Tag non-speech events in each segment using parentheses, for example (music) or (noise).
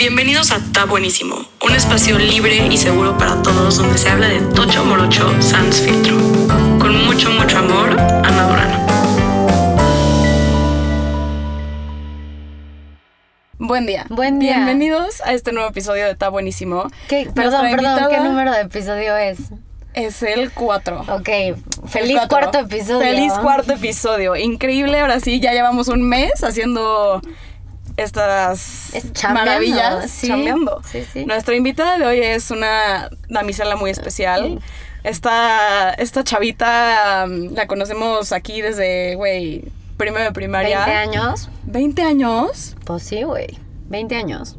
Bienvenidos a Ta Buenísimo, un espacio libre y seguro para todos donde se habla de Tocho Morocho Sans Filtro. Con mucho, mucho amor, Ana Durano. Buen día. Buen día. Bienvenidos a este nuevo episodio de Ta Buenísimo. Perdón, perdón, invitada ¿qué número de episodio es? Es el 4. Ok, feliz cuarto episodio. Feliz cuarto episodio. Increíble, ahora sí, ya llevamos un mes haciendo estas chambeando, maravillas. sí. chambeando. Sí, sí. Nuestra invitada de hoy es una damisela muy especial. Esta, esta chavita um, la conocemos aquí desde, güey, primero de primaria. 20 años. 20 años. Pues sí, güey. 20 años.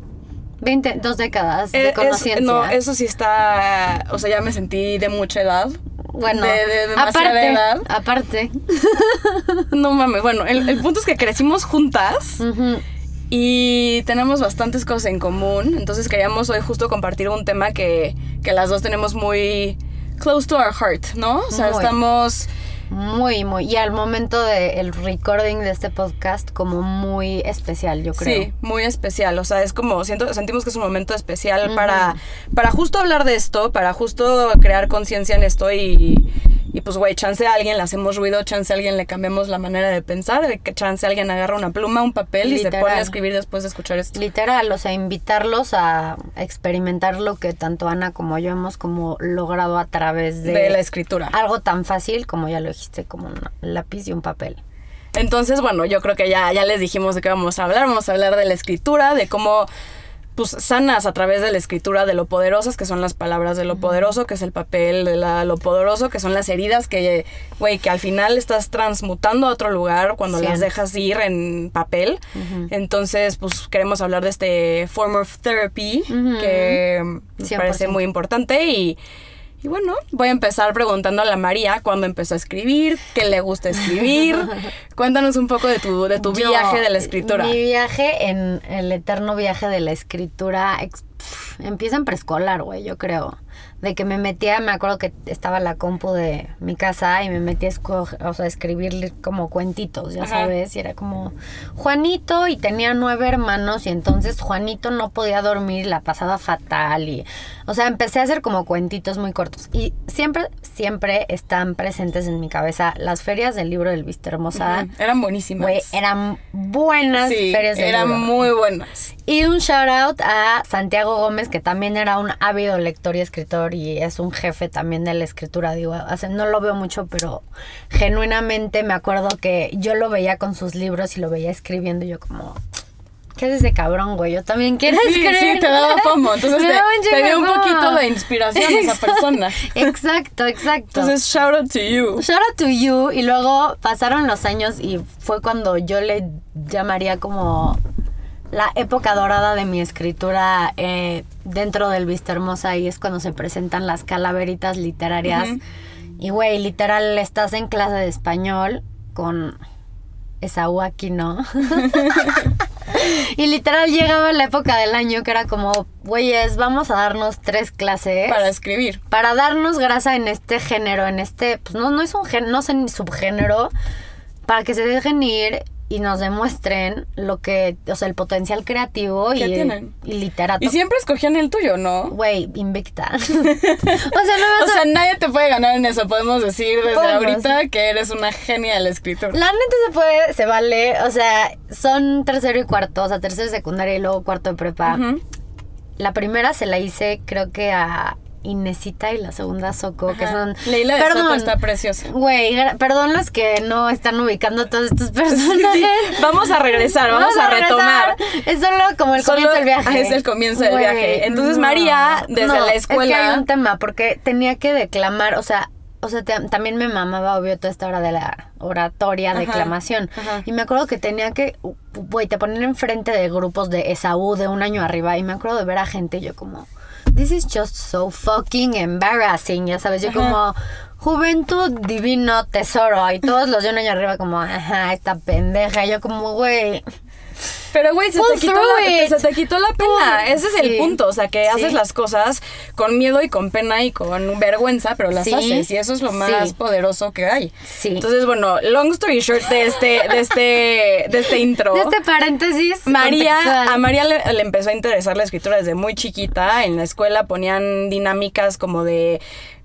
20, dos décadas Eh, de es- conocimiento. no, eso sí está, o sea, ya me sentí de mucha edad. bueno, de- de aparte, edad. aparte. (laughs) No mames, bueno, el, el punto es que crecimos juntas Ujú. Y tenemos bastantes cosas en común. Entonces queríamos hoy justo compartir un tema que, que las dos tenemos muy close to our heart, ¿no? O sea, Muy. estamos... Muy, muy. Y al momento del recording de este podcast, como muy especial, yo creo. Sí, muy especial. O sea, es como, siento, sentimos que es un momento especial para, para justo hablar de esto, para justo crear conciencia en esto y, y pues, güey, chance a alguien le hacemos ruido, chance a alguien le cambiamos la manera de pensar, de que chance a alguien agarra una pluma, un papel y se pone a escribir después de escuchar esto. Literal, o sea, invitarlos a experimentar lo que tanto Ana como yo hemos como logrado a través de, De la escritura. algo tan fácil como ya lo dijiste, como un lápiz y un papel. Entonces, bueno, yo creo que ya, ya les dijimos de qué vamos a hablar. Vamos a hablar de la escritura, de cómo pues sanas a través de la escritura de lo poderosas, que son las palabras de lo poderoso, que es el papel de la- lo poderoso, que son las heridas que, güey, que al final estás transmutando a otro lugar cuando las dejas ir en papel. Entonces, pues queremos hablar de este form of therapy, que nos 100%. parece muy importante y... Y bueno, voy a empezar preguntando a la María cuándo empezó a escribir, qué le gusta escribir. (laughs) Cuéntanos un poco de tu, de tu Yo, viaje de la escritura. Mi viaje en el eterno viaje de la escritura ex- empieza en preescolar, güey, yo creo. De que me metía, me acuerdo que estaba la compu de mi casa y me metía a, esco- o sea, escribir como cuentitos, ya Ajá. sabes, y era como Juanito y tenía nueve hermanos y entonces Juanito no podía dormir, la pasaba fatal y, o sea, empecé a hacer como cuentitos muy cortos y siempre, siempre están presentes en mi cabeza las ferias del libro del Vista Hermosa. Eran buenísimas. Güey, eran buenas sí, ferias de eran libro. muy buenas. Y un shout out a Santiago Gómez, que también era un ávido lector y escritor y es un jefe también de la escritura. Digo, hace- no lo veo mucho, pero genuinamente me acuerdo que yo lo veía con sus libros y lo veía escribiendo y yo como... ¿Qué es ese cabrón, güey? Yo también quiero Sí, escribir. sí, te daba (laughs) fomo. Entonces te, te dio un poquito de inspiración esa (laughs) persona. Exacto, exacto. Entonces, shout out to you. Shout out to you. Y luego pasaron los años y fue cuando yo le llamaría como la época dorada de mi escritura eh, dentro del Vista Hermosa y es cuando se presentan las calaveritas literarias. Y güey, literal, estás en clase de español con Esaú Aquino. (laughs) y literal llegaba la época del año que era como, güeyes, vamos a darnos tres clases Para escribir. para darnos grasa en este género, en este, pues no, no es un género, no sé ni subgénero, para que se dejen ir y nos demuestren lo que, o sea, el potencial creativo ¿Qué y, tienen? y literato. Y siempre escogían el tuyo, ¿no? Güey, invicta. (laughs) (laughs) o sea, no me O sea, nadie te puede ganar en eso. Podemos decir desde Podemos. ahorita que eres una genia de la neta se puede, se vale, o sea, son tercero y cuarto, o sea, tercero y secundaria y luego cuarto de prepa. La primera se la hice creo que a Inesita y la segunda Soco, que son... Leila de Perdón. Soto está preciosa. Güey, perdón los que no están ubicando todos estos (laughs) personajes. Sí, vamos a regresar, vamos, a, regresar. retomar. Es solo como el Solo- comienzo del viaje. Ah, es el comienzo del Güey, viaje. Entonces, no. María, desde No, la Es que escuela- hay un tema, porque tenía que declamar, o sea, o sea, te- también me mamaba, obvio, toda esta hora de la oratoria, Ajá, declamación. ajá. Y me acuerdo que tenía que, güey, te ponían enfrente de grupos de Esaú de un año arriba. Y me acuerdo de ver a gente yo como, this is just so fucking embarrassing, ya sabes, yo Ajá. como... Juventud divino tesoro y todos los de un año arriba como, ajá, esta pendeja, yo como, güey, Pero, güey, se, te quitó through la- se te quitó la pena. Ese es el punto. O sea, que Sí. haces las cosas con miedo y con pena y con vergüenza, pero las Sí. haces. Y eso es lo más poderoso que hay. Sí. Entonces, bueno, long story short de este, de este, de este intro. De este paréntesis. María, contextual. a María le, le empezó a interesar la escritura desde muy chiquita. En la escuela ponían dinámicas como de,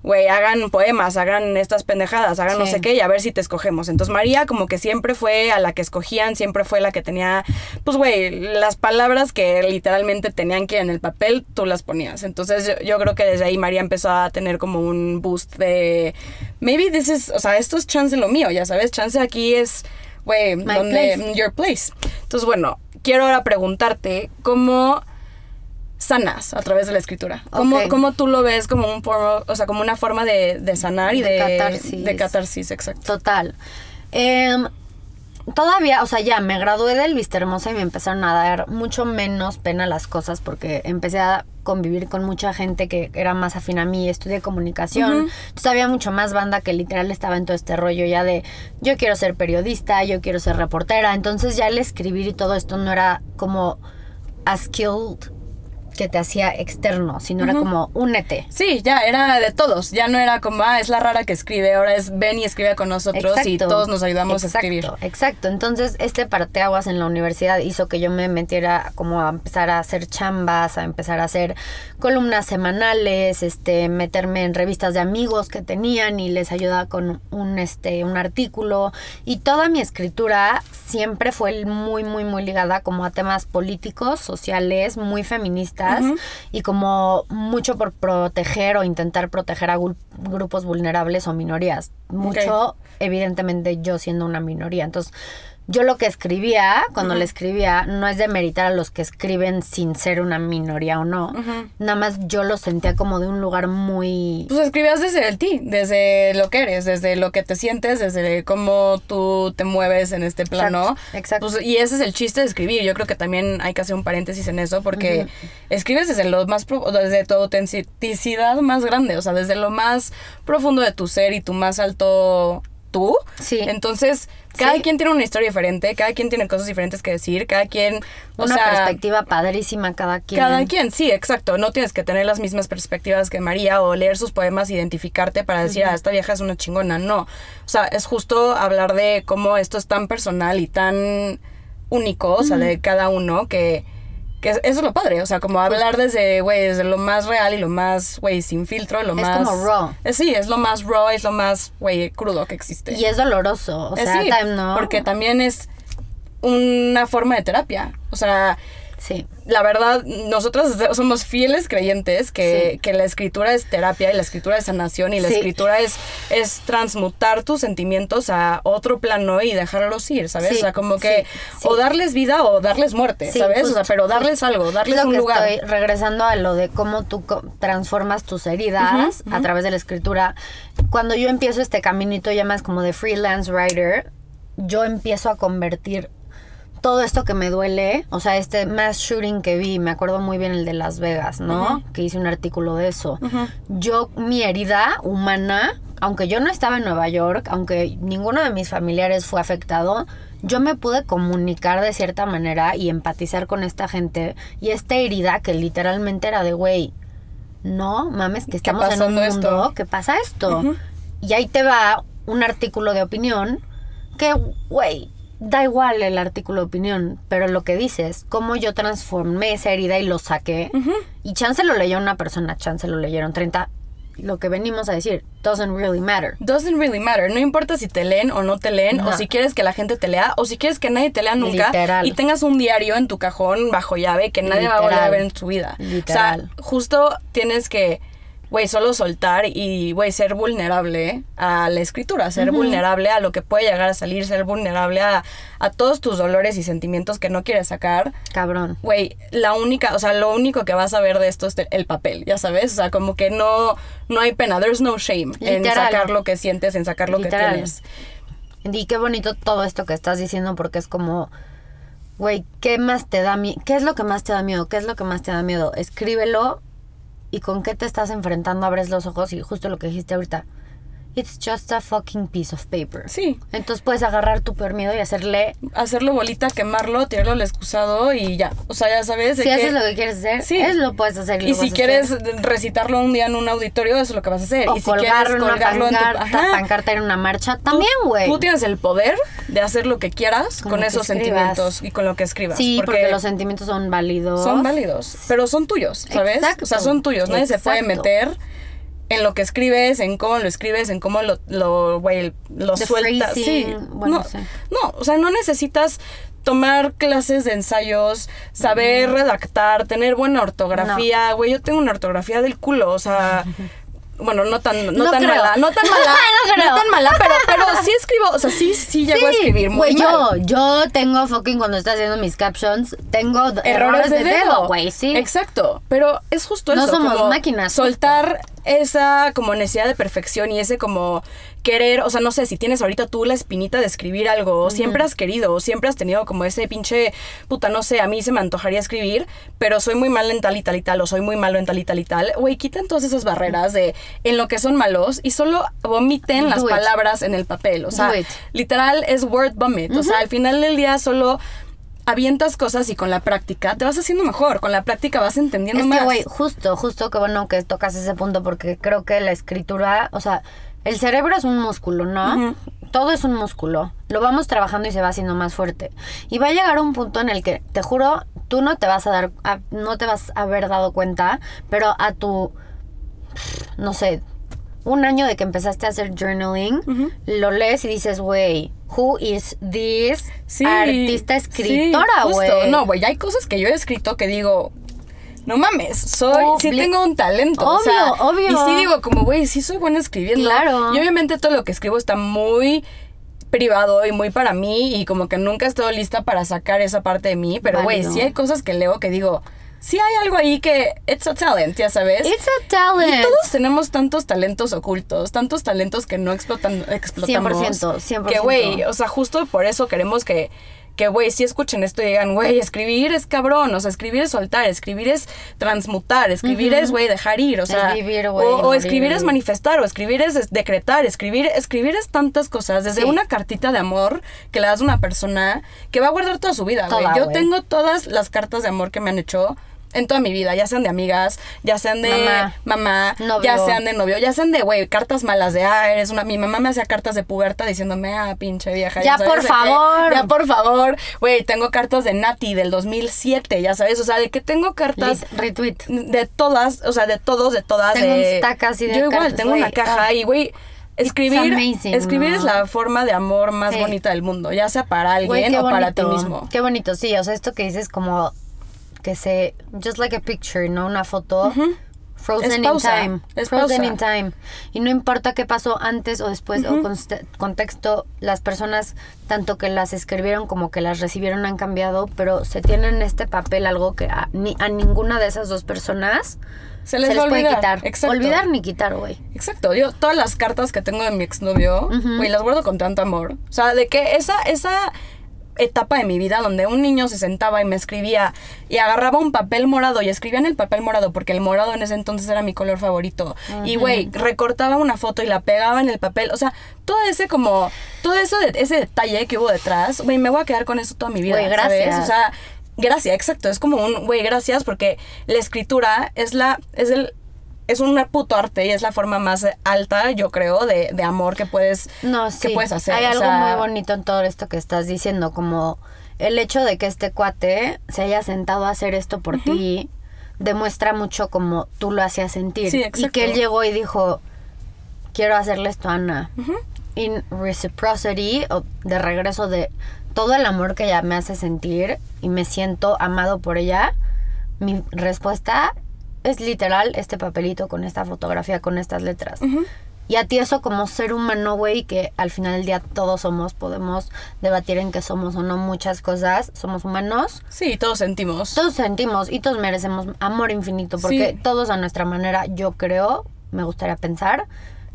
güey, hagan poemas, hagan estas pendejadas, hagan no sé qué y a ver si te escogemos. Entonces María como que siempre fue a la que escogían, siempre fue la que tenía, pues, güey, las palabras que literalmente tenían que ir en el papel, tú las ponías. Entonces yo, yo creo que desde ahí María empezó a tener como un boost de, maybe this is, o sea, esto es chance lo mío, ya sabes, chance aquí es, güey, donde, place. your place. Entonces, bueno, quiero ahora preguntarte cómo sanas a través de la escritura. ¿Cómo, cómo tú lo ves como un forma, o sea, como una forma de, de sanar y De de, catarsis. de catarsis, exacto. Total. Em, todavía, o sea, ya me gradué del Vista Hermosa y me empezaron a dar mucho menos pena las cosas porque empecé a convivir con mucha gente que era más afín a mí, estudié comunicación, Ujú. entonces había mucho más banda que literal estaba en todo este rollo ya de yo quiero ser periodista, yo quiero ser reportera, entonces ya el escribir y todo esto no era como a skilled que te hacía externo, sino era Ujú. como únete. Sí, ya era de todos. Ya no era como, ah, es la rara que escribe, ahora es ven y escribe con nosotros y Exacto. todos nos ayudamos exacto, a escribir. Exacto. Entonces, este parteaguas en la universidad hizo que yo me metiera como a empezar a hacer chambas, a empezar a hacer columnas semanales, este, meterme en revistas de amigos que tenían y les ayudaba con un este un artículo y toda mi escritura siempre fue muy muy muy ligada como a temas políticos, sociales, muy feministas Y como mucho por proteger o intentar proteger a grupos vulnerables o minorías. Mucho, evidentemente, yo siendo una minoría. Entonces, yo lo que escribía, cuando le escribía, no es de meritar a los que escriben sin ser una minoría o no. Nada más yo lo sentía como de un lugar muy... Pues escribías desde el ti, desde lo que eres, desde lo que te sientes, desde cómo tú te mueves en este plano. Exacto, exacto. Pues, y ese es el chiste de escribir. Yo creo que también hay que hacer un paréntesis en eso porque escribes desde lo más desde tu autenticidad más grande, o sea, desde lo más profundo de tu ser y tu más alto tú. Sí. Entonces, cada Sí. quien tiene una historia diferente, cada quien tiene cosas diferentes que decir, cada quien, o una sea, perspectiva padrísima cada quien. cada quien, sí, exacto. No tienes que tener las mismas perspectivas que María o leer sus poemas, identificarte para decir, ah, esta vieja es una chingona. No. O sea, es justo hablar de cómo esto es tan personal y tan único, o sea, de cada uno, que, que eso es lo padre. O sea, como hablar desde, güey, desde lo más real y lo más, güey, sin filtro, lo Es más. como raw. Eh, sí, es lo más raw, es lo más, güey, crudo que existe. Y es doloroso. O Eh, sea, sí, tam- ¿no? porque también es una forma de terapia. O sea, Sí. la verdad, nosotros somos fieles creyentes que, Sí. que la escritura es terapia y la escritura es sanación y la Sí. escritura es, es transmutar tus sentimientos a otro plano y dejarlos ir, ¿sabes? Sí, O sea, como que o darles vida o darles muerte, ¿sabes? o sea, pero darles algo, darles Es lo un que lugar. estoy regresando a lo de cómo tú transformas tus heridas a través de la escritura. Cuando yo empiezo este caminito ya más como de freelance writer, yo empiezo a convertir todo esto que me duele, o sea, este mass shooting que vi, me acuerdo muy bien el de Las Vegas, ¿no? Que hice un artículo de eso. Yo, mi herida humana, aunque yo no estaba en Nueva York, aunque ninguno de mis familiares fue afectado, yo me pude comunicar de cierta manera y empatizar con esta gente y esta herida que literalmente era de, güey, no mames, que estamos en un pasando mundo esto? que pasa esto. Y ahí te va un artículo de opinión que, güey, da igual el artículo de opinión, pero lo que dices, cómo yo transformé esa herida y lo saqué. Y chance lo leyó una persona, chance lo leyeron 30. Lo que venimos a decir, doesn't really matter. Doesn't really matter. No importa si te leen o no te leen, No. o si quieres que la gente te lea, o si quieres que nadie te lea nunca. Literal. Y tengas un diario en tu cajón bajo llave que nadie va a volver a ver en su vida. Literal. O sea, justo tienes que, güey, solo soltar y, güey, ser vulnerable a la escritura, ser vulnerable a lo que puede llegar a salir, ser vulnerable a, a todos tus dolores y sentimientos que no quieres sacar. Cabrón. Güey, la única, o sea, lo único que vas a ver de esto es el papel, ya sabes, o sea, como que no, no hay pena, there's no shame en sacar lo que sientes, en sacar lo que tienes. Y qué bonito todo esto que estás diciendo porque es como, güey, ¿qué más te da miedo? ¿Qué es lo que más te da miedo? ¿Qué es lo que más te da miedo? Escríbelo y con qué te estás enfrentando, abres los ojos y justo lo que dijiste ahorita. It's just a fucking piece of paper. Sí. Entonces puedes agarrar tu peor miedo y hacerle. Hacerlo bolita, quemarlo, tirarlo al excusado y ya. O sea, ya sabes. de Si que- haces lo que quieres hacer, Sí. eso lo puedes hacer. Y lo si quieres hacer. recitarlo un día en un auditorio, eso es lo que vas a hacer. O y si colgarlo quieres una colgarlo en tu pancarta, Ajá. pancarta en una marcha, también, güey. Tú tienes el poder de hacer lo que quieras Con con, esos sentimientos y con lo que escribas. Sí, porque, los sentimientos son válidos. son válidos, pero son tuyos, ¿sabes? Exacto. O sea, son tuyos. Nadie se puede Exacto. meter en lo que escribes, en cómo lo escribes, en cómo lo, lo, güey, lo The sueltas. phrasing, Sí. bueno, no, sí. no, o sea, no necesitas tomar clases de ensayos, saber redactar, tener buena ortografía, güey. Yo tengo una ortografía del culo, o sea, (laughs) bueno, no tan, no, No tan creo. mala, no tan (laughs) mala, No tan mala, pero, pero sí escribo, o sea, sí, sí llego a escribir muy Güey, yo, yo tengo fucking cuando estoy haciendo mis captions, tengo d- errores, de, dedo, güey, sí. Exacto, pero es justo No eso. somos como máquinas, Soltar esa como necesidad de perfección y ese como querer, o sea, no sé, si tienes ahorita tú la espinita de escribir algo, o siempre has querido, o siempre has tenido como ese pinche, puta, no sé, a mí se me antojaría escribir, pero soy muy mal en tal y tal y tal, o soy muy malo en tal y tal y tal. Güey, quiten todas esas barreras de en lo que son malos y solo vomiten las it. palabras en el papel. O sea, literal es word vomit. O sea, al final del día solo avientas cosas y con la práctica te vas haciendo mejor. Con la práctica vas entendiendo Es más. que, güey, justo, justo que bueno que tocas ese punto porque creo que la escritura, o sea, el cerebro es un músculo, ¿no? Todo es un músculo. Lo vamos trabajando y se va haciendo más fuerte. Y va a llegar un punto en el que, te juro, tú no te vas a dar, a- no te vas a haber dado cuenta, pero a tu, no sé, un año de que empezaste a hacer journaling, lo lees y dices, güey, who is this Sí, artista escritora, sí, güey? No, güey, hay cosas que yo he escrito que digo, no mames, soy, sí Obli- tengo un talento. o Obvio, sea, obvio. Y sí digo, como, güey, sí soy buena escribiendo. Claro. Y obviamente todo lo que escribo está muy privado y muy para mí y como que nunca he estado lista para sacar esa parte de mí, pero güey, sí hay cosas que leo que digo, sí hay algo ahí que it's a talent, ya sabes. It's a talent. Y todos tenemos tantos talentos ocultos, tantos talentos que no explotan, explotamos. 100%, 100%. Que, güey, o sea, justo por eso queremos que, que, güey, si escuchen esto y digan, güey, escribir es cabrón, o sea, escribir es soltar, escribir es transmutar, escribir es, güey, dejar ir, o sea, vivir, güey, o, escribir es manifestar, o escribir es es decretar, escribir, escribir es tantas cosas, desde Sí. una cartita de amor que le das a una persona que va a guardar toda su vida, güey. Yo tengo todas las cartas de amor que me han hecho en toda mi vida, ya sean de amigas, ya sean de Mamá. ya sean de novio, ya sean de, güey, cartas malas de, ah, eres una... Mi mamá me hacía cartas de puberta diciéndome, ah, pinche vieja. Ya, por qué, favor. Ya, por favor. Güey, tengo cartas de Nati del 2007, ya sabes, o sea, de que tengo cartas... Retweet. De todas, o sea, de todos, de todas. Tengo de, un stack así de Yo igual, cartas, tengo una caja Ah. y, güey, escribir, amazing, escribir ¿no? es la forma de amor más Sí. bonita del mundo, ya sea para alguien o para ti mismo. Qué bonito, sí. O sea, esto que dices como que se. Just like a picture, ¿no? Una foto. Frozen Es in pausa, time. es Frozen pausa. in time. Y no importa qué pasó antes o después o conste- contexto, las personas, tanto que las escribieron como que las recibieron, han cambiado, pero se tienen en este papel algo que a, ni, a ninguna de esas dos personas Se les, va a puede olvidar. quitar. Exacto. Olvidar ni quitar, güey. Exacto, yo todas las cartas que tengo de mi exnovio, güey, las guardo con tanto amor. O sea, de que esa, esa etapa de mi vida donde un niño se sentaba y me escribía y agarraba un papel morado y escribía en el papel morado porque el morado en ese entonces era mi color favorito. Y güey, recortaba una foto y la pegaba en el papel. O sea, todo ese como, todo eso de, ese detalle que hubo detrás, güey, me voy a quedar con eso toda mi vida. Güey, ¿sabes? gracias. O sea, gracias, exacto. Es como un, güey, gracias porque la escritura es la, es el, es un puto arte y es la forma más alta, yo creo, de, de amor que puedes, No, que sí. puedes hacer. Hay O algo sea, muy bonito en todo esto que estás diciendo, como el hecho de que este cuate se haya sentado a hacer esto por ti demuestra mucho como tú lo hacías sentir. Sí, y que él llegó y dijo, quiero hacerle esto a Ana. In reciprocity, o de regreso de todo el amor que ella me hace sentir y me siento amado por ella, mi respuesta es literal este papelito con esta fotografía, con estas letras. Y a ti eso como ser humano, güey, que al final del día todos somos, podemos debatir en que somos o no muchas cosas, somos humanos. Sí, todos sentimos. Todos sentimos y todos merecemos amor infinito, porque Sí. todos a nuestra manera, yo creo, me gustaría pensar,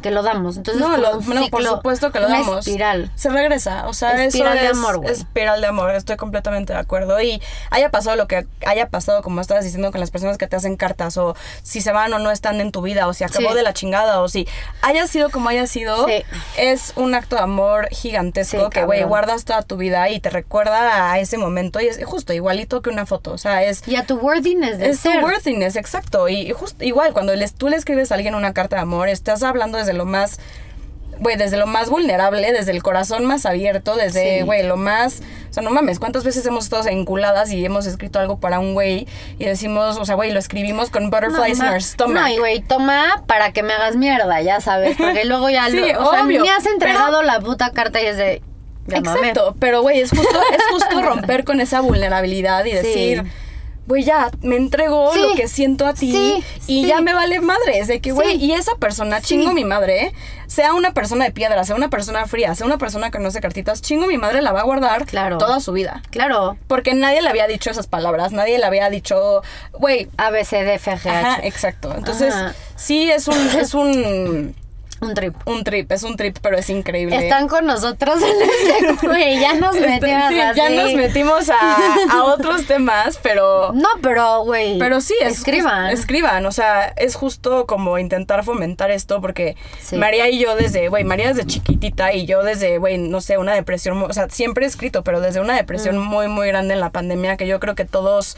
que lo damos. Entonces, No, lo- no, por supuesto que lo una damos. espiral. Se regresa, o sea, Espiral eso de es amor, güey. espiral de amor, estoy completamente de acuerdo. Y haya pasado lo que haya pasado, como estabas diciendo, con las personas que te hacen cartas, o si se van o no están en tu vida, o si acabó Sí. de la chingada, o si haya sido como haya sido, Sí. es un acto de amor gigantesco Sí, que, güey, guardas toda tu vida y te recuerda a ese momento. Y es justo igualito que una foto, o sea, es... Y a tu worthiness de Es tu worthiness, exacto. Y justo igual, cuando les, tú le escribes a alguien una carta de amor, estás hablando desde lo más, güey, desde lo más vulnerable, desde el corazón más abierto, desde, Sí. güey, lo más, o sea, no mames, ¿cuántas veces hemos estado enculadas y hemos escrito algo para un güey y decimos, o sea, güey, lo escribimos con butterflies No, in our stomach? No, y güey, toma para que me hagas mierda, ya sabes. Porque (laughs) luego ya Sí, lo- o sea, me has entregado pero- la puta carta y es de. Exacto, pero güey, es justo, es justo romper con esa vulnerabilidad y Sí. Güey, ya, me entrego Sí, lo que siento a ti sí, y sí. ya me vale madres, de que, güey, y esa persona, chingo mi madre, sea una persona de piedra, sea una persona fría, sea una persona que no hace cartitas, chingo mi madre la va a guardar Claro. toda su vida. Claro. Porque nadie le había dicho esas palabras, nadie le había dicho, güey, A, B, C, D, F, G, ajá, H. exacto. Entonces, Ajá. sí es un, es un, Un trip. un trip, es un trip, pero es increíble. Están con nosotros en este (laughs) güey, ya nos Este, metimos sí, así. ya nos metimos a, a otros temas, pero... No, pero güey. Pero sí, es escriban. escriban, o sea, es justo como intentar fomentar esto porque Sí. María y yo desde, güey, María desde chiquitita y yo desde, güey, no sé, una depresión, o sea, siempre he escrito, pero desde una depresión Mm. muy, muy grande en la pandemia que yo creo que todos...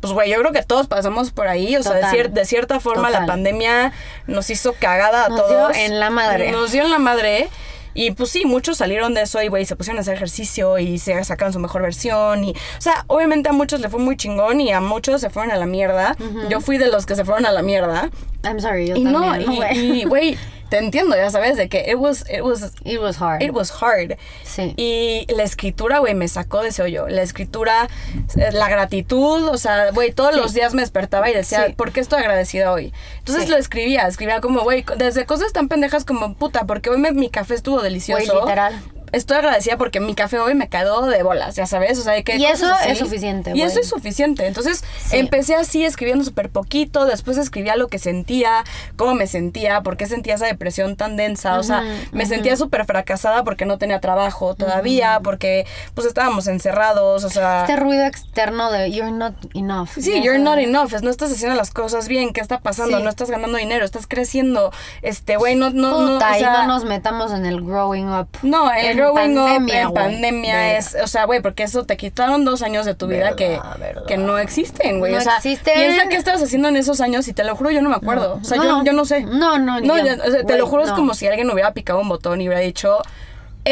Pues, güey, yo creo que todos pasamos por ahí. O sea, de, cier- de cierta forma la pandemia nos hizo cagada a Nos todos. dio en la madre. Nos dio en la madre. Y pues sí, muchos salieron de eso y, güey, se pusieron a hacer ejercicio y se sacaron su mejor versión. Y, o sea, obviamente a muchos le fue muy chingón y a muchos se fueron a la mierda. Yo fui de los que se fueron a la mierda. I'm sorry, yo y también. y, güey, te entiendo, ya sabes, de que it was, it was, It was hard. it was hard. Sí. Y la escritura, güey, me sacó de ese hoyo. La escritura, eh, la gratitud, o sea, güey, todos Sí. los días me despertaba y decía, Sí. ¿por qué estoy agradecida hoy? Entonces lo escribía, escribía como, güey, desde cosas tan pendejas como, puta, porque hoy me- mi café estuvo delicioso. Güey, literal. Estoy agradecida porque mi café hoy me quedó de bolas, ya sabes, o sea, que Y eso así. es suficiente, Y güey. eso es suficiente. Entonces Sí. empecé así escribiendo súper poquito, después escribía lo que sentía, cómo me sentía, por qué sentía esa depresión tan densa, o sea, me sentía súper fracasada porque no tenía trabajo todavía, porque pues estábamos encerrados, o sea... Este ruido externo de you're not enough. Sí, you're not enough, es, no estás haciendo las cosas bien, ¿qué está pasando? Sí. No estás ganando dinero, estás creciendo, este, güey, no, no, no, Puta, o y sea, no nos metamos en el growing up. no, el En growing up en pandemia es, o sea, güey, porque eso te quitaron dos años de tu vida que, Verdad, que no existen, güey. No o sea, existen. piensa qué estabas haciendo en esos años y te lo juro, yo no me acuerdo. o sea, yo, yo no sé. No, no, No, yo- yo- o sea, te lo juro, es no. como si alguien hubiera picado un botón y hubiera dicho,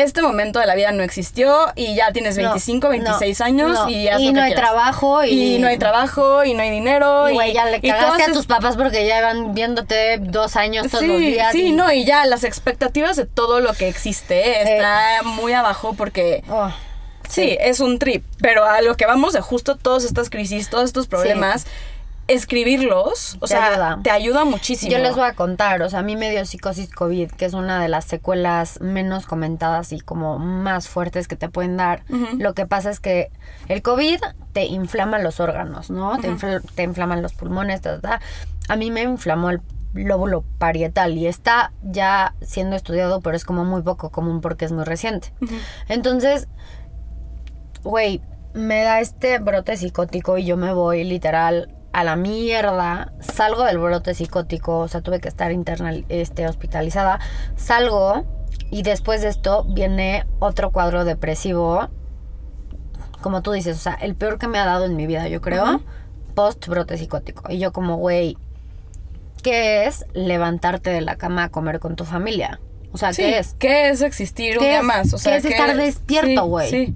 este momento de la vida no existió y ya tienes No, 25, 26 no, años no. y haz Y lo no que hay quieras. trabajo y- no hay trabajo y no hay dinero Y, güey, ya le y todas cagaste a es- tus papás porque ya van viéndote dos años todos sí, los días. Sí, y- no, y ya las expectativas de todo lo que existe está muy abajo porque Oh, sí, es un trip, pero a lo que vamos de justo todas estas crisis, todos estos problemas, escribirlos, o Te sea, ayuda. te ayuda muchísimo. Yo les voy a contar, o sea, a mí me dio psicosis COVID, que es una de las secuelas menos comentadas y como más fuertes que te pueden dar. Lo que pasa es que el COVID te inflama los órganos, ¿no? te, infl- te inflaman los pulmones, ta, ta, ta. A mí me inflamó el lóbulo parietal y está ya siendo estudiado, pero es como muy poco común porque es muy reciente. Entonces, güey, me da este brote psicótico y yo me voy literal a la mierda. Salgo del brote psicótico, o sea, tuve que estar internal, este, hospitalizada. Salgo y después de esto viene otro cuadro depresivo. Como tú dices, o sea, el peor que me ha dado en mi vida, yo creo, post brote psicótico. Y yo como, güey, ¿qué es levantarte de la cama a comer con tu familia? O sea, Sí, ¿qué es? ¿Qué es existir un ¿Qué día es- más? O qué sea, es estar despierto, sí, güey? Sí,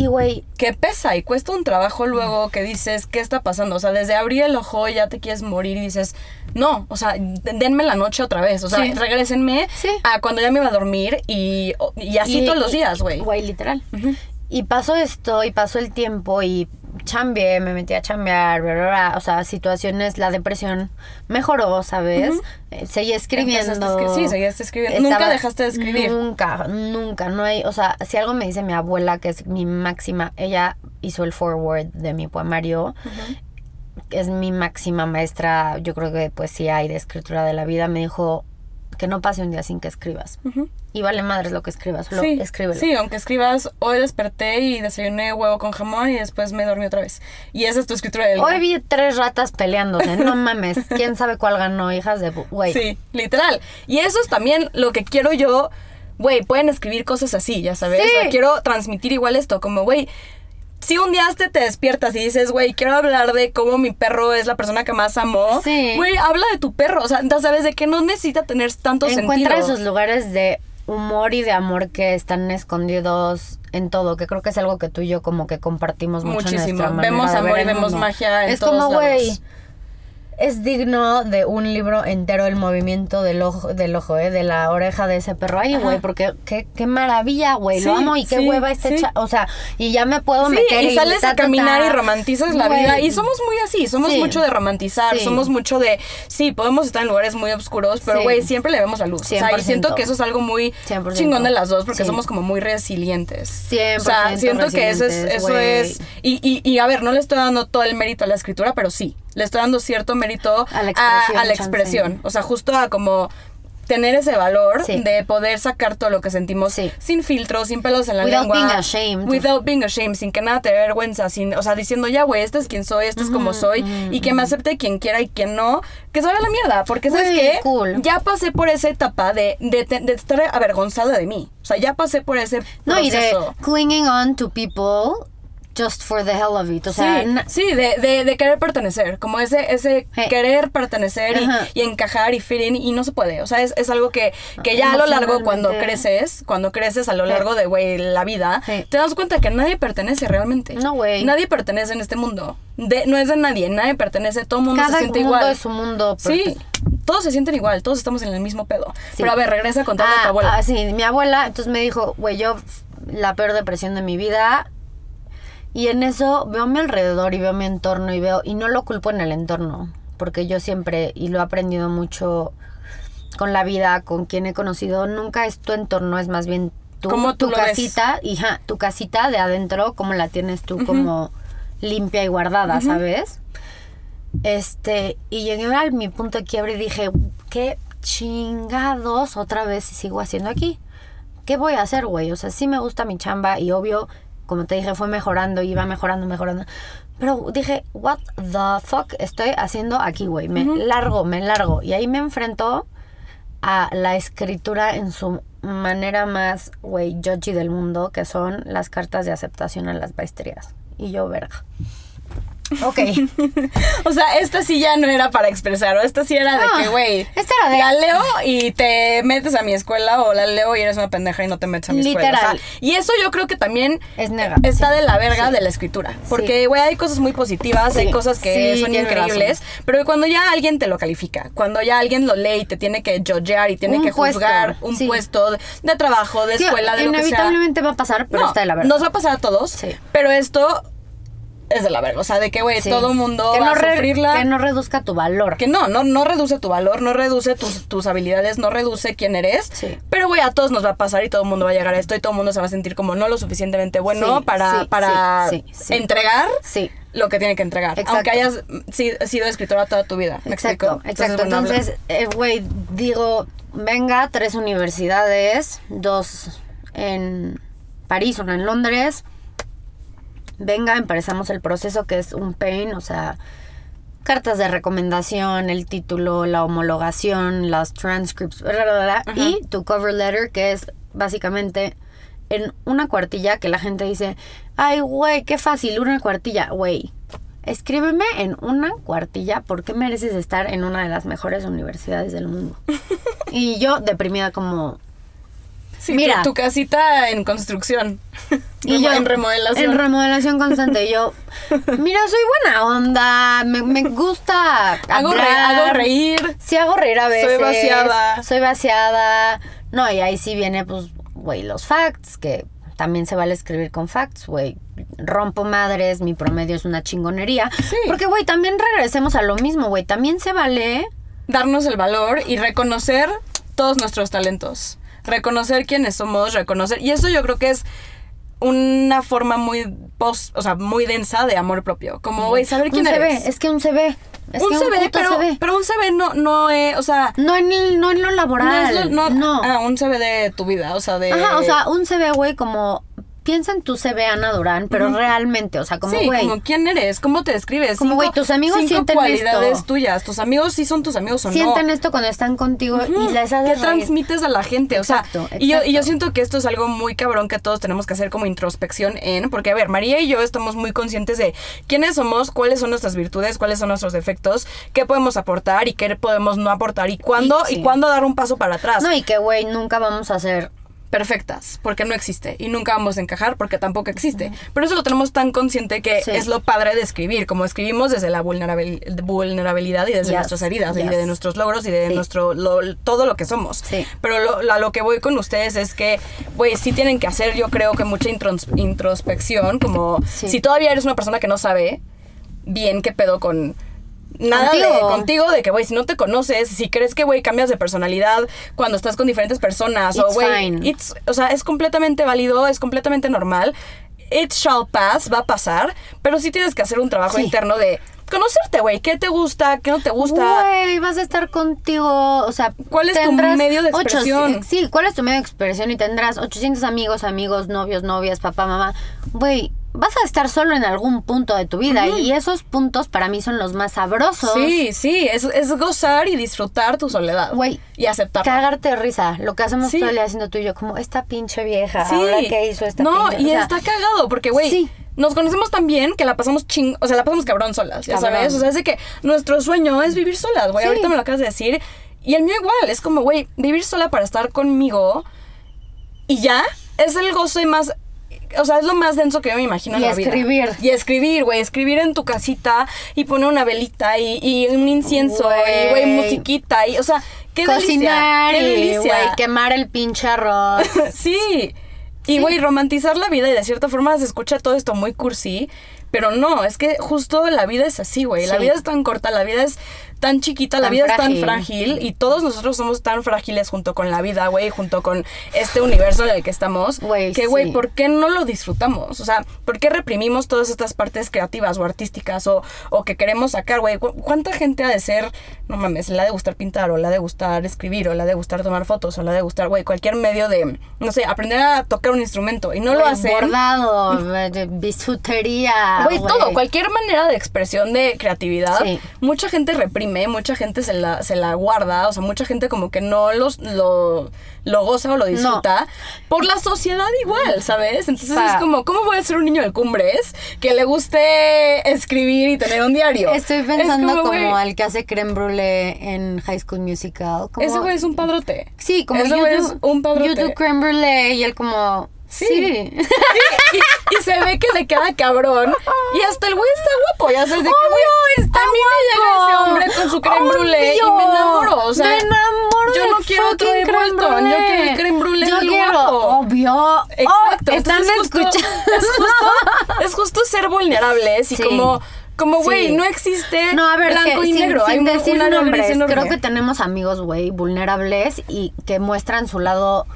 Y, güey, que pesa y cuesta un trabajo luego que dices, ¿qué está pasando? O sea, desde abrir el ojo ya te quieres morir y dices, no, o sea, denme la noche otra vez, o sea, Sí. regrésenme Sí. a cuando ya me iba a dormir y, y así Y- todos los días, güey. Güey, literal. Y pasó esto, y pasó el tiempo, y chambeé, me metí a chambear, bla, bla, bla. o sea, situaciones, la depresión mejoró, ¿sabes? Eh, seguí escribiendo. Escri- sí, seguías escribiendo. Nunca dejaste de escribir. Nunca, nunca, no hay, o sea, si algo me dice mi abuela, que es mi máxima, ella hizo el forward de mi poemario, es mi máxima maestra, yo creo que de poesía y de escritura de la vida, me dijo, que no pase un día sin que escribas. Y vale madres lo que escribas, solo sí, escríbelo. Sí, aunque escribas, hoy desperté y desayuné huevo con jamón y después me dormí otra vez. Y esa es tu escritura del Hoy vi tres ratas peleándose, no (laughs) mames. ¿Quién sabe cuál ganó, hijas de... Güey. Sí, literal. Y eso es también lo que quiero yo. Güey, pueden escribir cosas así, ya sabes. Sí. O sea, quiero transmitir igual esto, como, güey. Si un día te, te despiertas y dices, güey, quiero hablar de cómo mi perro es la persona que más amo. Sí. Güey, habla de tu perro. O sea, ya sabes de que no necesita tener tanto Encuentra sentido. esos lugares de humor y de amor que están escondidos en todo, que creo que es algo que tú y yo como que compartimos mucho Muchísimo. Vemos amor y vemos magia en Es todos como, güey. Es digno de un libro entero el movimiento del ojo, del ojo, ¿eh? De la oreja de ese perro ahí, güey, porque qué, qué maravilla, güey, lo amo y qué sí, hueva este sí. cha- o sea, y ya me puedo meter y sales ta, a ta, caminar y romantizas la Güey, vida. Y somos muy así, somos mucho de romantizar, somos mucho de, sí, podemos estar en lugares muy oscuros, pero güey, siempre le vemos la luz. O sea, y 100%. siento que eso es algo muy 100%. chingón de las dos, porque somos como muy resilientes. 100% O sea, siento que eso es, eso es, y, y, y a ver, no le estoy dando todo el mérito a la escritura, pero sí, le estoy dando cierto mérito A la a, expresión, a la chance. expresión. O sea, justo a como tener ese valor Sí. de poder sacar todo lo que sentimos Sí. sin filtros, sin pelos en la Without lengua. being ashamed. Without being ashamed, sin que nada te dé vergüenza, sin, o sea, diciendo ya, güey, este es quien soy, este es como soy, y que me acepte quien quiera y quien no, que se vaya a la mierda, porque ¿sabes Güey, qué? cool. Ya pasé por esa etapa de, de, te- de estar avergonzada de mí, o sea, ya pasé por ese No, y de proceso. clinging on to people just for the hell of it, o sea, sí, sí, de, de, de querer pertenecer, como ese, ese Hey. querer pertenecer y, encajar y fit in, y no se puede. O sea, es, es algo que, que ya a lo largo, cuando creces, cuando creces a lo largo de, güey, la vida, te das cuenta que nadie pertenece realmente. No, güey. Nadie pertenece en este mundo. De, no es de nadie, nadie pertenece, todo el mundo cada se siente mundo igual. es su mundo. Sí, propio. todos se sienten igual, todos estamos en el mismo pedo. Sí. Pero a ver, regresa a contarle a tu Ah, abuela. ah, sí, mi abuela entonces me dijo, güey, yo la peor depresión de mi vida. Y en eso veo a mi alrededor y veo mi entorno y veo, y no lo culpo en el entorno, porque yo siempre, y lo he aprendido mucho con la vida, con quien he conocido, nunca es tu entorno, es más bien tú, Cómo tú tu ves. casita, y ja, tu casita de adentro, cómo la tienes tú como limpia y guardada, ¿sabes? Este, y llegué a mi punto de quiebre y dije, ¿qué chingados otra vez sigo haciendo aquí? ¿Qué voy a hacer, güey? O sea, sí me gusta mi chamba y obvio, como te dije, fue mejorando, iba mejorando, mejorando. Pero dije, what the fuck estoy haciendo aquí, güey? Me largo, me largo. Y ahí me enfrentó a la escritura en su manera más, güey, judgy del mundo, que son las cartas de aceptación a las maestrías. Y yo, verga. Ok. (laughs) O sea, esta sí ya no era para expresar, o esta sí era de que, güey, esta era de- la leo y te metes a mi escuela, o la leo y eres una pendeja y no te metes a mi escuela. Literal. Sea, y eso yo creo que también Es nega. está de la verga Sí. de la escritura. Porque, güey, hay cosas muy positivas, hay cosas que Sí, son increíbles, pero cuando ya alguien te lo califica, cuando ya alguien lo lee y te tiene que judgear y tiene Un que puesto, juzgar un puesto de, de trabajo, de escuela, de lo que sea. inevitablemente va a pasar, pero No, está de la verga. Nos va a pasar a todos, Sí. pero esto es de la verga. O sea, de que, güey, Sí. todo mundo que va no a sufrirla. Que no reduzca tu valor. Que no, no, no reduce tu valor, no reduce tus, tus habilidades, no reduce quién eres. Sí. Pero, güey, a todos nos va a pasar y todo el mundo va a llegar a esto y todo el mundo se va a sentir como no lo suficientemente bueno Sí, para, para entregar Sí. lo que tiene que entregar. Exacto. Aunque hayas si- sido escritora toda tu vida. ¿Me Exacto, explico? exacto. Entonces, eh, güey, digo, venga, tres universidades, dos en París, una en Londres. Venga, empezamos el proceso que es un pain, o sea, cartas de recomendación, el título, la homologación, las transcripts, bla, bla, bla, bla, y tu cover letter, que es básicamente en una cuartilla que la gente dice, ay, güey, qué fácil, una cuartilla, güey. Escríbeme en una cuartilla por qué mereces estar en una de las mejores universidades del mundo. (laughs) y yo deprimida como... Sí, mira. Tu, tu casita en construcción. (laughs) Y yo, en remodelación. En remodelación constante. Yo, mira, soy buena onda, me, me gusta (laughs) hago, re- hablar. hago reír. Sí hago reír a veces. Soy vaciada. Soy vaciada. No, y ahí sí viene, pues, güey, los facts, que también se vale escribir con facts, güey. Rompo madres, mi promedio es una chingonería. Sí. Porque, güey, también regresemos a lo mismo, güey. También se vale... darnos el valor y reconocer todos nuestros talentos. Reconocer quiénes somos, reconocer. Y eso yo creo que es una forma muy post, o sea, muy densa de amor propio. Como, güey, saber quién un eres. CV, es que un CV. Es un que CV, puto pero, CV. pero un CV no, no es, o sea, No en, el- no en lo no laboral. es lo- no, no. ah, un CV de tu vida, o sea, de... Ajá, o sea, un CV, güey, como. Piensa en tu CV, Ana Durán, pero realmente, o sea, como, sí, güey. como quién eres, cómo te describes. Como, güey, tus amigos cinco sienten cualidades esto. tuyas, tus amigos sí son tus amigos o sienten no. esto cuando están contigo y Ujú, les ¿Qué haces reír. transmites a la gente? O sea, Exacto, Y, yo, y yo siento que esto es algo muy cabrón que todos tenemos que hacer como introspección en, porque a ver, María y yo estamos muy conscientes de quiénes somos, cuáles son nuestras virtudes, cuáles son nuestros defectos, qué podemos aportar y qué podemos no aportar y cuándo Y- y, sí. cuándo dar un paso para atrás. No, y que, güey, nunca vamos a ser. Perfectas, porque no existe y nunca vamos a encajar porque tampoco existe. Pero eso lo tenemos tan consciente que Sí. es lo padre de escribir, como escribimos desde la vulnerabil- vulnerabilidad y desde Yes, nuestras heridas y de nuestros logros y de Sí. nuestro lo- todo lo que somos. Sí. Pero lo, a lo que voy con ustedes es que, güey, sí tienen que hacer, yo creo que mucha intros- introspección, como si todavía eres una persona que no sabe bien qué pedo con nada de Contigo. de que güey si no te conoces si crees que güey cambias de personalidad cuando estás con diferentes personas o güey o sea es completamente válido es completamente normal it shall pass va a pasar pero sí tienes que hacer un trabajo Sí. interno de conocerte güey qué te gusta qué no te gusta Güey, vas a estar contigo, o sea, ¿Cuál es tu medio de ocho- expresión? sí, ¿cuál es tu medio de expresión? Y tendrás 800 amigos, amigos, novios, novias, papá, mamá. Güey, vas a estar solo en algún punto de tu vida y esos puntos para mí son los más sabrosos. sí sí es, es gozar y disfrutar tu soledad Güey, y aceptarla Cagarte de risa, lo que hacemos Sí. todo el día haciendo tú y yo, como esta pinche vieja, Sí. ahora qué hizo esta No, pinche. y o sea, está cagado, porque, güey, Sí. nos conocemos tan bien que la pasamos ching... O sea, la pasamos cabrón solas, ya Cabrón. sabes. O sea, es de que nuestro sueño es vivir solas, güey. Ahorita me lo acabas de decir. Y el mío igual, es como, güey, vivir sola para estar conmigo y ya es el goce más... O sea, es lo más denso que yo me imagino en Y la vida. escribir. Y escribir, güey. Escribir en tu casita y poner una velita y, y un incienso y, güey, musiquita. Y, o sea, qué cocinar delicia. Qué y, delicia. quemar el pinche arroz. (laughs) sí. Y, güey, romantizar la vida y de cierta forma se escucha todo esto muy cursi. Pero no, es que justo la vida es así, güey. La vida es tan corta, la vida es tan chiquita, la Tan vida frágil. es tan frágil. Y todos nosotros somos tan frágiles junto con la vida, güey, junto con este universo en el que estamos. Que, güey, sí. ¿por qué no lo disfrutamos? O sea, ¿por qué reprimimos todas estas partes creativas o artísticas o, o que queremos sacar, güey? ¿Cu- ¿Cuánta gente ha de ser, no mames, le ha de gustar pintar o le ha de gustar escribir o le ha de gustar tomar fotos o le ha de gustar, güey, cualquier medio de, no sé, aprender a tocar un instrumento y no lo hacen? Bordado, (laughs) eh, bisutería. Güey, todo, cualquier manera de expresión de creatividad, Sí. mucha gente reprime, mucha gente se la, se la guarda, o sea, mucha gente como que no los, lo, lo goza o lo disfruta por la sociedad igual, ¿sabes? Entonces Pa. es como, ¿cómo a ser un niño de cumbres que le guste escribir y tener un diario? Estoy Es pensando como, güey, al que hace creme brulee en High School Musical. Como, Ese güey es un padrote. Sí, como do, es un padrote. you do creme brulee y él como... Sí. Sí. (laughs) y, y se ve que le queda cabrón. Y hasta el güey está guapo, ya sabes de güey, está a mí me llega ese hombre con su creme brulee y me enamoro. O sea, me enamoro yo no quiero otro de Bolton, yo quiero el creme brulee Yo del quiero, guapo. obvio. Exacto. Oh, están justo- escuchando. Es justo, es justo ser vulnerables y Sí. como, como, güey, Sí. no existe No, a ver, blanco que y sin, negro. sin Hay decir nombres, creo que tenemos amigos, güey, vulnerables y que muestran su lado,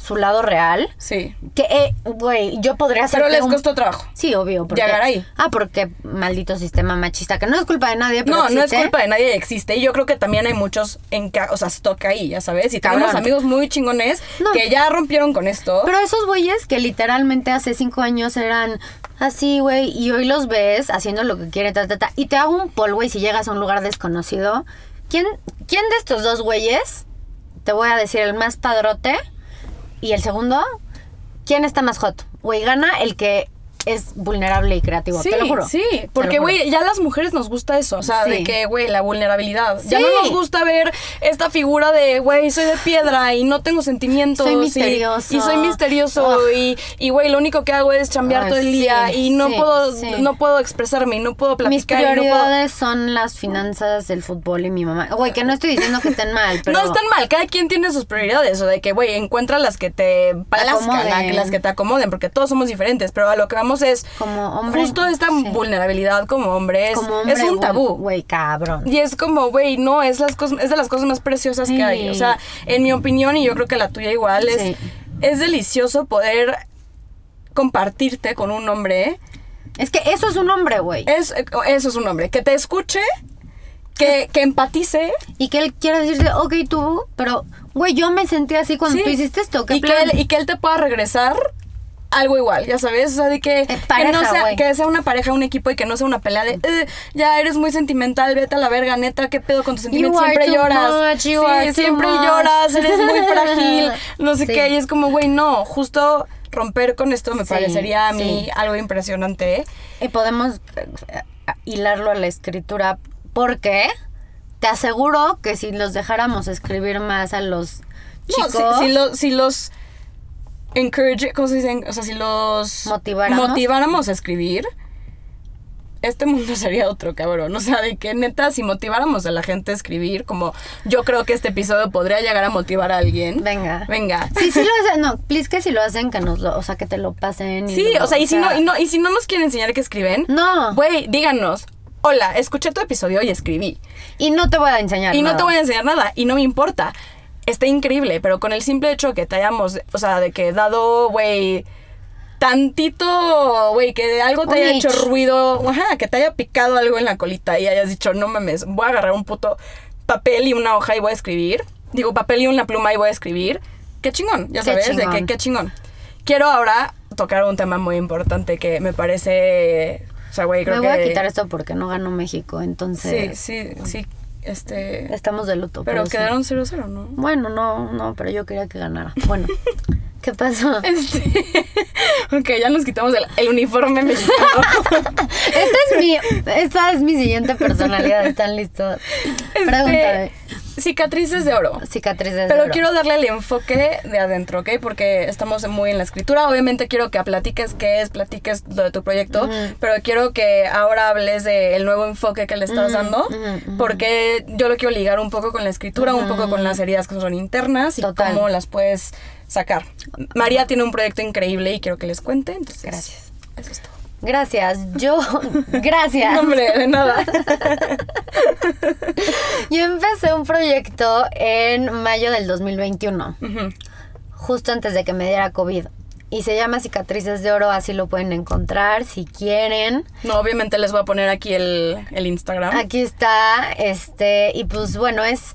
su lado real. Sí. Que, eh, güey, yo podría ser. Pero les costó trabajo. Sí, obvio. Porque, Llegar ahí. Ah, porque maldito sistema machista, que no es culpa de nadie, pero No, no es existe. culpa de nadie, existe. Y yo creo que también hay muchos en ca- o sea, stock ahí, ya sabes. Y tenemos amigos muy chingones No. que ya rompieron con esto. Pero esos güeyes que literalmente hace cinco años eran así, güey, y hoy los ves haciendo lo que quieren, ta, ta, ta, y te hago un polvo, güey, si llegas a un lugar desconocido. ¿Quién, ¿Quién de estos dos güeyes, te voy a decir, el más padrote y el segundo, quién está más hot? Güey, gana el que es vulnerable y creativo, Sí, te lo juro. sí, porque, güey, ya las mujeres nos gusta eso, o sea, de que, güey, la vulnerabilidad. Ya no nos gusta ver esta figura de, güey, soy de piedra y no tengo sentimientos. Soy misterioso. Y, soy misterioso y, güey, lo único que hago es chambear todo el día y no puedo no puedo expresarme y no puedo Mis platicar no puedo... prioridades son las finanzas, el fútbol y mi mamá. Güey, que no estoy diciendo que estén mal, (laughs) pero... No están mal, cada quien tiene sus prioridades, o de que, güey, encuentra las que te a- las que te acomoden, porque todos somos diferentes, pero a lo que vamos es Como hombre, justo esta sí. vulnerabilidad como hombre es, Como hombre, es un tabú. Güey, cabrón. Y es como, güey, no, es, las cosas, es de las cosas más preciosas Sí. que hay. O sea, en mi opinión, y yo creo que la tuya igual, es, Sí. es delicioso poder compartirte con un hombre. Es que eso es un hombre, güey. Es, eso es un hombre. Que te escuche que, que empatice Y que él quiera decirte, ok, tú, pero, güey, yo me sentí así cuando Sí. tú hiciste esto. ¿qué y que, plan? él, y que él te pueda regresar algo igual, ya sabes, o sea, de que, que pareja, no sea, que sea una pareja, un equipo y que no sea una pelea de "Eh, ya eres muy sentimental, vete a la verga, neta, qué pedo con tus sentimientos, siempre lloras. much, sí, siempre much. lloras, eres muy (laughs) frágil, no sé Sí. qué, y es como, güey, no, justo romper con esto me Sí, parecería a mí algo impresionante. ¿eh? Y podemos eh, hilarlo a la escritura porque te aseguro que si los dejáramos escribir más a los No, chicos, si, si, lo- si los encourage, ¿cómo se dicen? O sea, si los Motiváramos. motiváramos a escribir, este mundo (laughs) sería otro cabrón. O sea, de que neta, si motiváramos a la gente a escribir, como yo creo que este episodio podría llegar a motivar a alguien. venga. Venga. Sí, sí lo hacen, no, please que si lo hacen, que nos lo, o sea, que te lo pasen. y Sí, lo- o sea, y si no, y no, y si no nos quieren enseñar que escriben, No. güey, díganos. Hola, escuché tu episodio y escribí. Y no te voy a enseñar Y no te nada. voy a enseñar nada, y no me importa. Está increíble, pero con el simple hecho que te hayamos, o sea, de que dado, güey, tantito, güey, que de algo te haya hecho ruido, ajá, que te haya picado algo en la colita y hayas dicho, no mames, voy a agarrar un puto papel y una hoja y voy a escribir. Digo, papel y una pluma y voy a escribir. Qué chingón, ya Qué sabes, de que qué chingón. Quiero ahora tocar un tema muy importante que me parece, o sea, güey, Me creo voy que a quitar esto porque no ganó México, Sí, entonces sí, sí, este estamos de luto. pero sí. quedaron 0-0, ¿no? Bueno, no, no, pero yo quería que ganara. Bueno, (laughs) ¿qué pasó? Este, (laughs) ok, ya nos quitamos el, el uniforme mexicano. (laughs) Esta es mi, esta es mi siguiente personalidad. ¿Están listos? Pregúntame. Cicatrices de oro. Cicatrices de Pero oro. quiero darle el enfoque de adentro, ¿ok? Porque estamos muy en la escritura. Obviamente quiero que platiques qué es, platiques lo de tu proyecto, pero quiero que ahora hables del nuevo enfoque que le estás dando, porque yo lo quiero ligar un poco con la escritura, un poco con las heridas que son internas y Total. cómo las puedes sacar. María tiene un proyecto increíble y quiero que les cuente, entonces... Gracias. Eso es todo. Gracias. Yo, (laughs) gracias. No, hombre, de nada. (laughs) Yo empecé un proyecto en mayo del 2021, Ujú. justo antes de que me diera COVID. Y se llama Cicatrices de Oro, así lo pueden encontrar si quieren. No, obviamente les voy a poner aquí el, el Instagram. Aquí está, este, y pues bueno, es.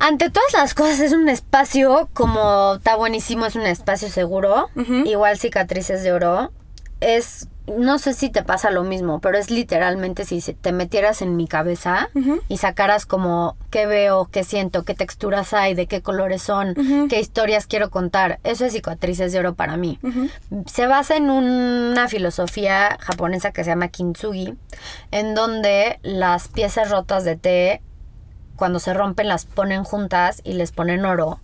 Ante todas las cosas, es un espacio como está buenísimo, es un espacio seguro. Igual cicatrices de oro. Es. No sé si te pasa lo mismo, pero es literalmente si te metieras en mi cabeza y sacaras como qué veo, qué siento, qué texturas hay, de qué colores son, qué historias quiero contar. Eso es cicatrices de oro para mí. Se basa en una filosofía japonesa que se llama kintsugi, en donde las piezas rotas de té, cuando se rompen, las ponen juntas y les ponen oro.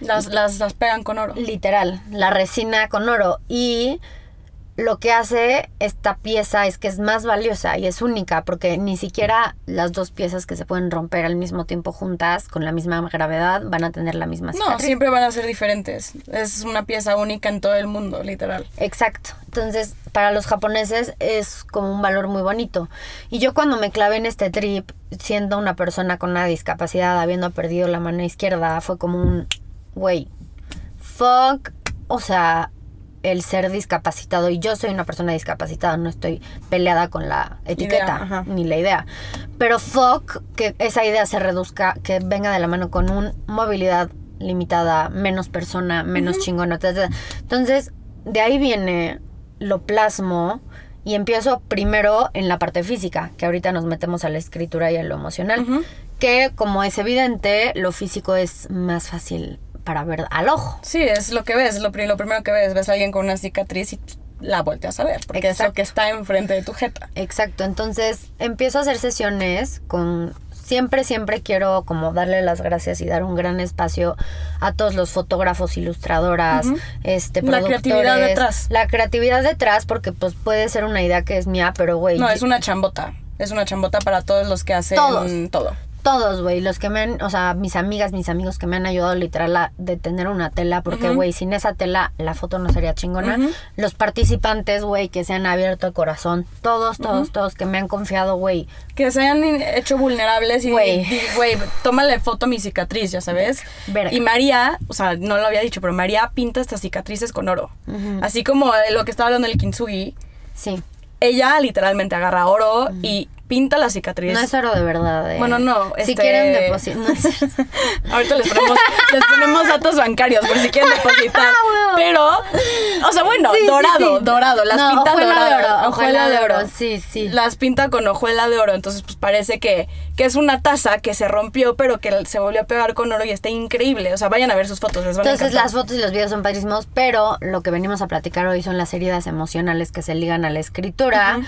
Las, las, las pegan con oro. Literal, la resina con oro. Y lo que hace esta pieza es que es más valiosa y es única porque ni siquiera las dos piezas que se pueden romper al mismo tiempo juntas con la misma gravedad van a tener la misma No, cicatriz. siempre van a ser diferentes. Es una pieza única en todo el mundo, literal. Exacto. Entonces, para los japoneses es como un valor muy bonito. Y yo cuando me clavé en este trip, siendo una persona con una discapacidad, habiendo perdido la mano izquierda, fue como un, güey, fuck, o sea, el ser discapacitado. Y yo soy una persona discapacitada, no estoy peleada con la etiqueta, ni la idea. Pero fuck que esa idea se reduzca, que venga de la mano con un movilidad limitada, menos persona, menos chingona. ta. Entonces, de ahí viene, lo plasmo y empiezo primero en la parte física, que ahorita nos metemos a la escritura y a lo emocional, que como es evidente, lo físico es más fácil para ver al ojo. Sí, es lo que ves, lo, lo primero que ves. Ves a alguien con una cicatriz y la volteas a ver, porque es lo que está enfrente de tu jeta. Exacto, entonces empiezo a hacer sesiones con siempre siempre quiero como darle las gracias y dar un gran espacio a todos los fotógrafos, ilustradoras, este La creatividad productores, detrás. La creatividad detrás porque pues puede ser una idea que es mía, pero güey, No, es una chambota. Es una chambota para todos los que hacen Todos. todo. Todos, güey, los que me han, o sea, mis amigas, mis amigos que me han ayudado literal a detener una tela, porque, güey, sin esa tela la foto no sería chingona. Los participantes, güey, que se han abierto el corazón, todos, todos, todos que me han confiado, güey. Que se hayan hecho vulnerables y, Güey. tómale foto a mi cicatriz, ya sabes. Verga. Y María, o sea, no lo había dicho, pero María pinta estas cicatrices con oro. Así como lo que estaba hablando del kintsugi, Sí. ella literalmente agarra oro y pinta la cicatriz. No es oro de verdad. eh. Bueno, no, Si este- quieren depositar. no es- (laughs) Ahorita les ponemos, les ponemos datos bancarios por si quieren depositar. Pero, o sea, bueno, Sí, dorado, sí. dorado, las No, pinta hojuela de dorado, oro, hojuela de oro, sí, sí. Las pinta con hojuela de oro, entonces pues parece que, que es una taza que se rompió, pero que se volvió a pegar con oro y está increíble. O sea, vayan a ver sus fotos, les van a Entonces las fotos y los videos son padrísimos, pero lo que venimos a platicar hoy son las heridas emocionales que se ligan a la escritura.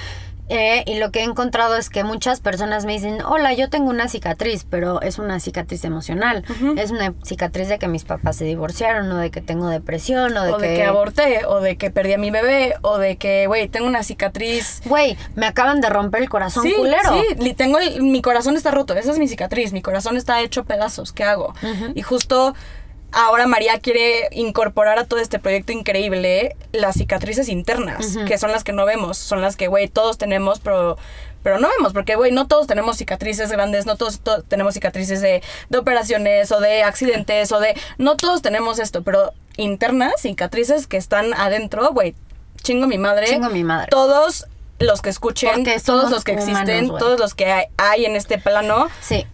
Eh, y lo que he encontrado es que muchas personas me dicen, hola, yo tengo una cicatriz, pero es una cicatriz emocional. Es una cicatriz de que mis papás se divorciaron, o de que tengo depresión, o de, o de que aborté, o de que perdí a mi bebé, o de que, güey, tengo una cicatriz Güey, me acaban de romper el corazón Sí, culero. sí, tengo el- mi corazón está roto, esa es mi cicatriz, mi corazón está hecho pedazos, ¿qué hago? Y justo ahora María quiere incorporar a todo este proyecto increíble las cicatrices internas, que son las que no vemos, son las que, güey, todos tenemos, pero pero no vemos, porque, güey, no todos tenemos cicatrices grandes, no todos to- tenemos cicatrices de, de operaciones o de accidentes o de... No todos tenemos esto, pero internas, cicatrices que están adentro, güey, chingo mi madre. Chingo mi madre. Todos los que escuchen, todos los que humanos, existen, todos los que hay, hay en este plano, Sí.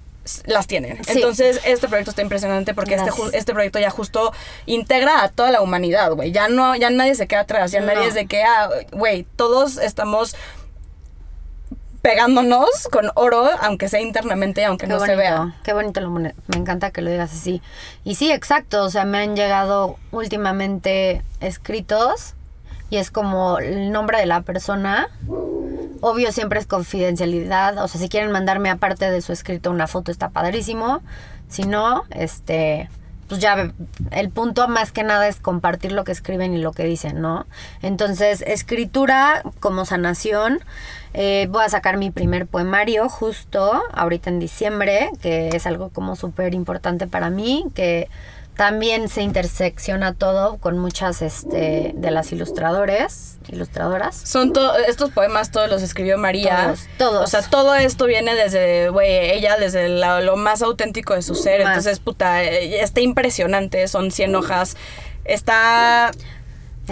Las tienen. Sí. Entonces, este proyecto está impresionante porque este, Gracias. este proyecto ya justo integra a toda la humanidad, güey. Ya no, ya nadie se queda atrás, ya nadie No. es de que, ah, güey, todos estamos pegándonos con oro, aunque sea internamente, aunque Qué no bonito, se vea. qué bonito lo Me encanta que lo digas así. Y sí, exacto. O sea, me han llegado últimamente escritos y es como el nombre de la persona. Obvio, siempre es confidencialidad. O sea, si quieren mandarme aparte de su escrito una foto, está padrísimo. Si no, este. Pues ya el punto más que nada es compartir lo que escriben y lo que dicen, ¿no? Entonces, escritura como sanación. Eh, voy a sacar mi primer poemario justo ahorita en diciembre, que es algo como súper importante para mí, que también se intersecciona todo con muchas este, de las ilustradores, ilustradoras. Son to- estos poemas, todos los escribió María. Todos, todos. O sea, todo esto viene desde, güey, ella, desde la- lo más auténtico de su ser. Más. Entonces, puta, eh, está impresionante. Son 100 hojas. Está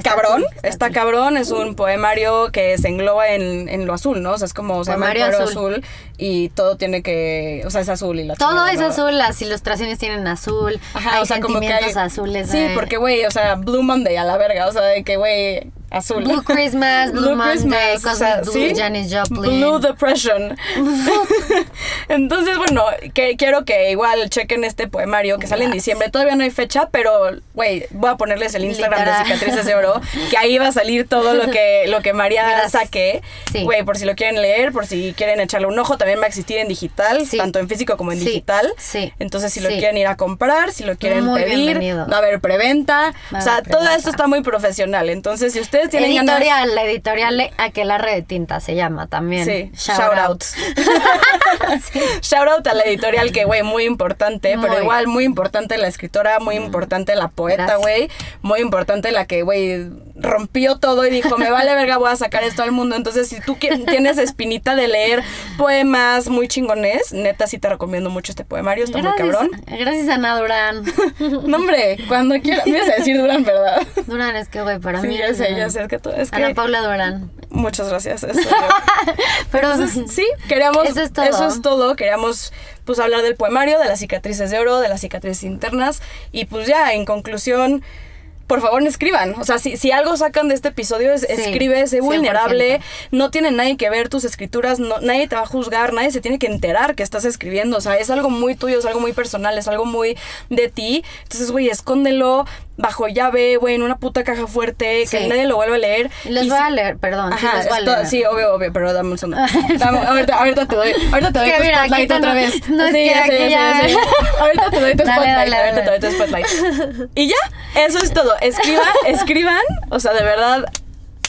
cabrón, está cabrón, es un poemario que se engloba en, en lo azul, ¿no? O sea, es como se llama el azul. azul. y todo tiene que, o sea, es azul y la Todo chingada, es azul, las ilustraciones tienen azul, Ajá, hay o sea, como que hay azules. Sí, porque güey, o sea, Blue Monday a la verga, o sea, de que güey, azul. Blue Christmas, Blue, Monday, o Cosmic sea, Blue, ¿sí? Janis Joplin. Blue Depression. (laughs) Entonces, bueno, que, quiero que igual chequen este poemario que sale en diciembre. Todavía no hay fecha, pero, güey, voy a ponerles el Instagram Literal. de Cicatrices de Oro, que ahí va a salir todo lo que, lo que María Gracias. saque. Sí. Güey, por si lo quieren leer, por si quieren echarle un ojo, también va a existir en digital, Sí. tanto en físico como en digital. sí, Entonces, si lo quieren ir a comprar, si lo quieren Muy pedir, bienvenido. va a haber preventa. Va o sea, todo esto está muy profesional. Entonces, si ustedes tienen ganas... editorial, la editorial Aquelarre de Tinta se llama también. Sí, Shout shout, out. out. (laughs) Shout out a la editorial que, güey, muy importante, pero igual muy importante la escritora, muy importante la poeta, Gracias. güey, muy importante la que, güey, rompió todo y dijo, me vale verga, voy a sacar esto al mundo. Entonces, si tú tienes espinita de leer poemas muy chingones, neta sí te recomiendo mucho este poemario, está muy cabrón. Gracias, Ana Durán. (laughs) No, hombre, cuando quieras, me ibas a decir Durán, ¿verdad? Durán, es que, güey, para Sí, mí. eres sé, ya sé, es que tú, es que... Ana Paula Durán. Muchas gracias. eso. (laughs) Pero Entonces, sí, queríamos. Eso es todo. Eso es todo. Queríamos pues hablar del poemario, de las cicatrices de oro, de las cicatrices internas. Y pues ya, en conclusión. Por favor, no escriban. O sea, si, si algo sacan de este episodio es escribe, sé 100%. vulnerable. No tiene nadie que ver tus escrituras, no, nadie te va a juzgar, nadie se tiene que enterar que estás escribiendo. O sea, es algo muy tuyo, es algo muy personal, es algo muy de ti. Entonces, güey, escóndelo bajo llave, güey, en una puta caja fuerte, que Sí. nadie lo vuelva a leer. Les Y voy si- a leer, perdón. sí, Ajá, voy a leer. sí, obvio, obvio, pero dame un segundo. (laughs) Dame- ahorita, ahorita te doy, ahorita te doy Es que tu mira, spotlight otra no- vez. no, es Sí, que aquí ya. Ahorita te doy tu (laughs) Dale, spotlight, dale, ahorita te doy tu spotlight. Y ya, eso es todo. Escriban, escriban, o sea, de verdad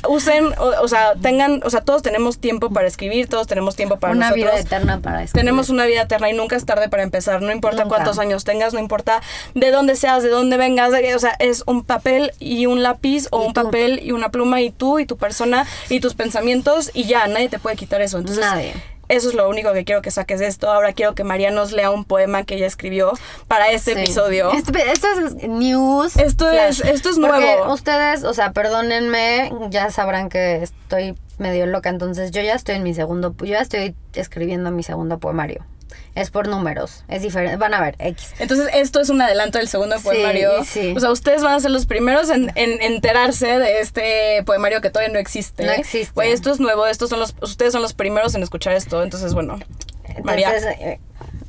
usen, o, o sea, tengan, o sea, todos tenemos tiempo para escribir, todos tenemos tiempo para Una nosotros. vida eterna para escribir. Tenemos una vida eterna y nunca es tarde para empezar, no importa Nunca. cuántos años tengas, no importa de dónde seas, de dónde vengas, de- o sea, es un papel y un lápiz o un tú. papel y una pluma y tú y tu persona y tus pensamientos y ya, nadie te puede quitar eso. Entonces, Nadie. Eso es lo único que quiero que saques de esto. Ahora quiero que María nos lea un poema que ella escribió para este Sí. episodio. Esto, es news. Esto es- esto es Porque nuevo. ustedes, o sea, perdónenme, ya sabrán que estoy medio loca, entonces yo ya estoy en mi segundo, yo ya estoy escribiendo mi segundo poemario. Es por números, es diferente, van a ver, X. Entonces, esto es un adelanto del segundo Sí, poemario. sí. O sea, ustedes van a ser los primeros en, en enterarse de este poemario que todavía no existe. No existe. Güey, esto es nuevo, estos son los, ustedes son los primeros en escuchar esto. Entonces, bueno, María. Entonces, eh,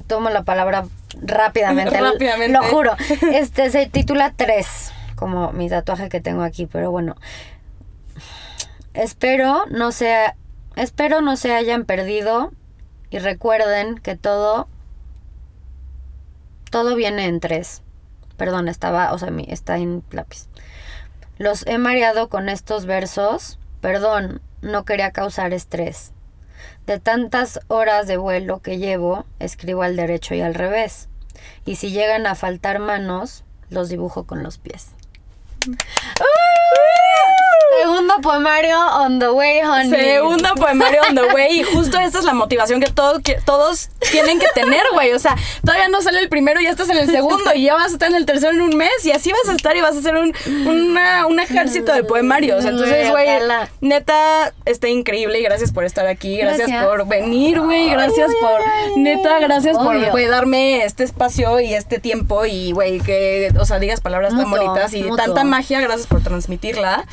tomo la palabra rápidamente. (laughs) Rápidamente. Lo juro. (laughs) Este se titula Tres, como mi tatuaje que tengo aquí, pero bueno. Espero no sea, espero no se hayan perdido y recuerden que todo, todo viene en tres. Perdón, estaba, o sea, está en lápiz. Los he mareado con estos versos. Perdón, no quería causar estrés. De tantas horas de vuelo que llevo, escribo al derecho y al revés. Y si llegan a faltar manos, los dibujo con los pies. Segundo poemario on the way, honey. Segundo poemario on the way. Y justo esta es la motivación que todos, que todos tienen que tener, güey. O sea, todavía no sale el primero y ya estás en el segundo. Y ya vas a estar en el tercero en un mes. Y así vas a estar y vas a hacer un, una- un ejército de poemarios. Entonces, güey, neta, está increíble. Y gracias por estar aquí. Gracias, Gracias. por venir, güey. Gracias por, neta, gracias por, güey, darme este espacio y este tiempo. Y, güey, que, o sea, digas palabras tan bonitas y mutuo. tanta magia. Gracias por transmitirla.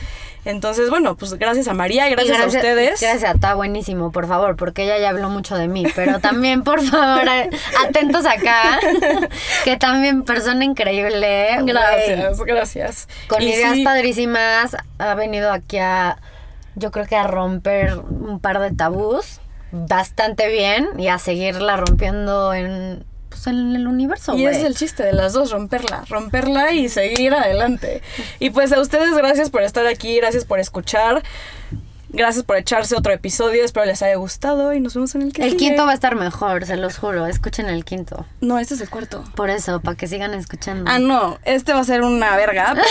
Entonces, bueno, pues gracias a María y Y gracias, a ustedes. Gracias, está buenísimo, por favor, porque ella ya habló mucho de mí. Pero también, por favor, atentos acá, (laughs) que también persona increíble. Gracias, gracias. Con Y ideas sí, padrísimas, ha venido aquí a, yo creo que a romper un par de tabús bastante bien y a seguirla rompiendo en, pues, en el universo. Y güey. es el chiste de las dos, romperla, romperla y seguir adelante. Y pues a ustedes gracias por estar aquí, gracias por escuchar, gracias por echarse otro episodio, espero les haya gustado y nos vemos en el que El sigue. quinto va a estar mejor, se los juro. Escuchen el quinto. No, este es el cuarto. Por eso, para que sigan escuchando. Ah, no, este va a ser una verga, pero,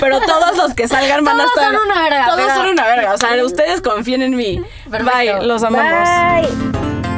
pero todos los que salgan van a Todos estar... son una verga, Todos pero- son una verga, o sea, ustedes confíen en mí. Perfecto. Bye, los amamos. Bye.